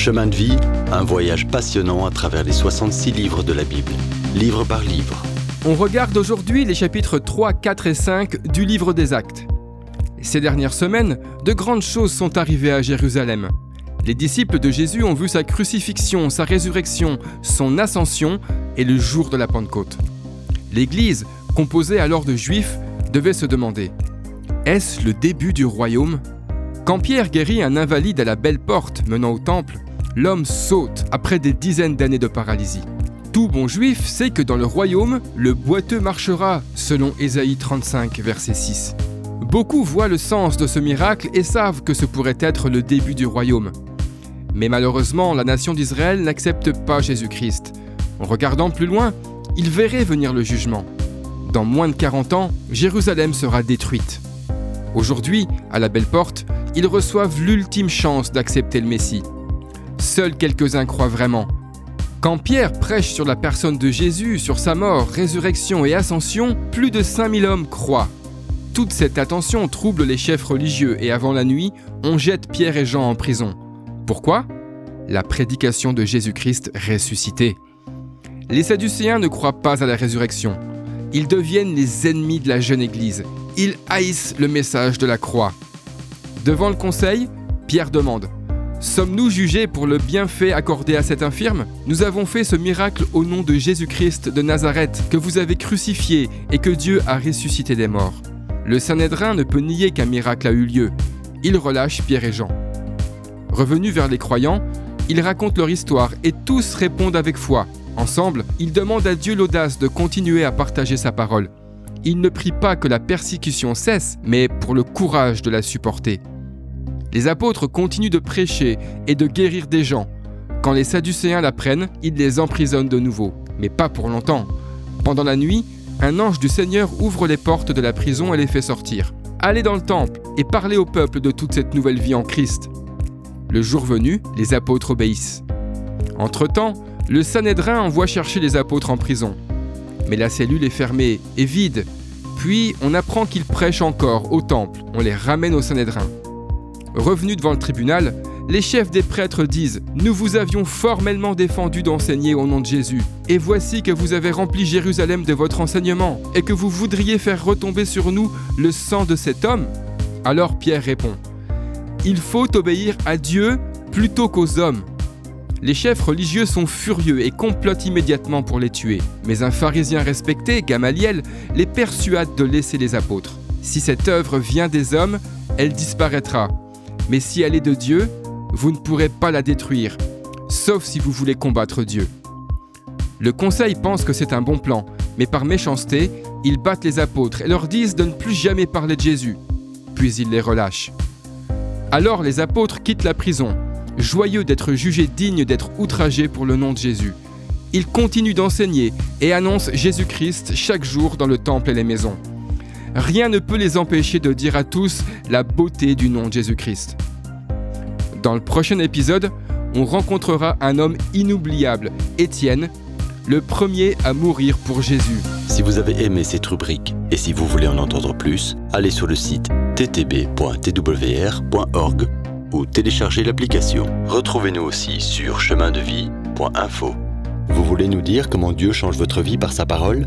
Chemin de vie, un voyage passionnant à travers les 66 livres de la Bible, livre par livre. On regarde aujourd'hui les chapitres 3, 4 et 5 du livre des Actes. Ces dernières semaines, de grandes choses sont arrivées à Jérusalem. Les disciples de Jésus ont vu sa crucifixion, sa résurrection, son ascension et le jour de la Pentecôte. L'Église, composée alors de Juifs, devait se demander Est-ce le début du royaume? Quand Pierre guérit un invalide à la belle porte menant au temple, l'homme saute après des dizaines d'années de paralysie. Tout bon juif sait que dans le royaume, le boiteux marchera, selon Ésaïe 35, verset 6. Beaucoup voient le sens de ce miracle et savent que ce pourrait être le début du royaume. Mais malheureusement, la nation d'Israël n'accepte pas Jésus-Christ. En regardant plus loin, ils verraient venir le jugement. Dans moins de 40 ans, Jérusalem sera détruite. Aujourd'hui, à la belle porte, ils reçoivent l'ultime chance d'accepter le Messie. Seuls quelques-uns croient vraiment. Quand Pierre prêche sur la personne de Jésus, sur sa mort, résurrection et ascension, plus de 5000 hommes croient. Toute cette attention trouble les chefs religieux et avant la nuit, on jette Pierre et Jean en prison. Pourquoi? La prédication de Jésus-Christ ressuscité. Les Sadducéens ne croient pas à la résurrection. Ils deviennent les ennemis de la jeune Église. Ils haïssent le message de la croix. Devant le conseil, Pierre demande Sommes-nous jugés pour le bienfait accordé à cet infirme? Nous avons fait ce miracle au nom de Jésus-Christ de Nazareth, que vous avez crucifié et que Dieu a ressuscité des morts. Le Sanhédrin ne peut nier qu'un miracle a eu lieu. Il relâche Pierre et Jean. Revenus vers les croyants, ils racontent leur histoire et tous répondent avec foi. Ensemble, ils demandent à Dieu l'audace de continuer à partager sa parole. Ils ne prient pas que la persécution cesse, mais pour le courage de la supporter. Les apôtres continuent de prêcher et de guérir des gens. Quand les Sadducéens l'apprennent, ils les emprisonnent de nouveau, mais pas pour longtemps. Pendant la nuit, un ange du Seigneur ouvre les portes de la prison et les fait sortir. Allez dans le temple et parlez au peuple de toute cette nouvelle vie en Christ. Le jour venu, les apôtres obéissent. Entre-temps, le Sanhédrin envoie chercher les apôtres en prison. Mais la cellule est fermée et vide. Puis on apprend qu'ils prêchent encore au temple. On les ramène au Sanhédrin. Revenus devant le tribunal, les chefs des prêtres disent Nous vous avions formellement défendu d'enseigner au nom de Jésus, et voici que vous avez rempli Jérusalem de votre enseignement, et que vous voudriez faire retomber sur nous le sang de cet homme? Alors Pierre répond Il faut obéir à Dieu plutôt qu'aux hommes. Les chefs religieux sont furieux et complotent immédiatement pour les tuer, mais un pharisien respecté, Gamaliel, les persuade de laisser les apôtres. Si cette œuvre vient des hommes, elle disparaîtra mais si elle est de Dieu, vous ne pourrez pas la détruire, sauf si vous voulez combattre Dieu. Le conseil pense que c'est un bon plan, mais par méchanceté, ils battent les apôtres et leur disent de ne plus jamais parler de Jésus. Puis ils les relâchent. Alors les apôtres quittent la prison, joyeux d'être jugés dignes d'être outragés pour le nom de Jésus. Ils continuent d'enseigner et annoncent Jésus-Christ chaque jour dans le temple et les maisons rien ne peut les empêcher de dire à tous la beauté du nom de Jésus-Christ. Dans le prochain épisode, on rencontrera un homme inoubliable, Étienne, le premier à mourir pour Jésus. Si vous avez aimé cette rubrique et si vous voulez en entendre plus, allez sur le site ttb.twr.org ou téléchargez l'application. Retrouvez-nous aussi sur chemindevie.info. Vous voulez nous dire comment Dieu change votre vie par sa parole?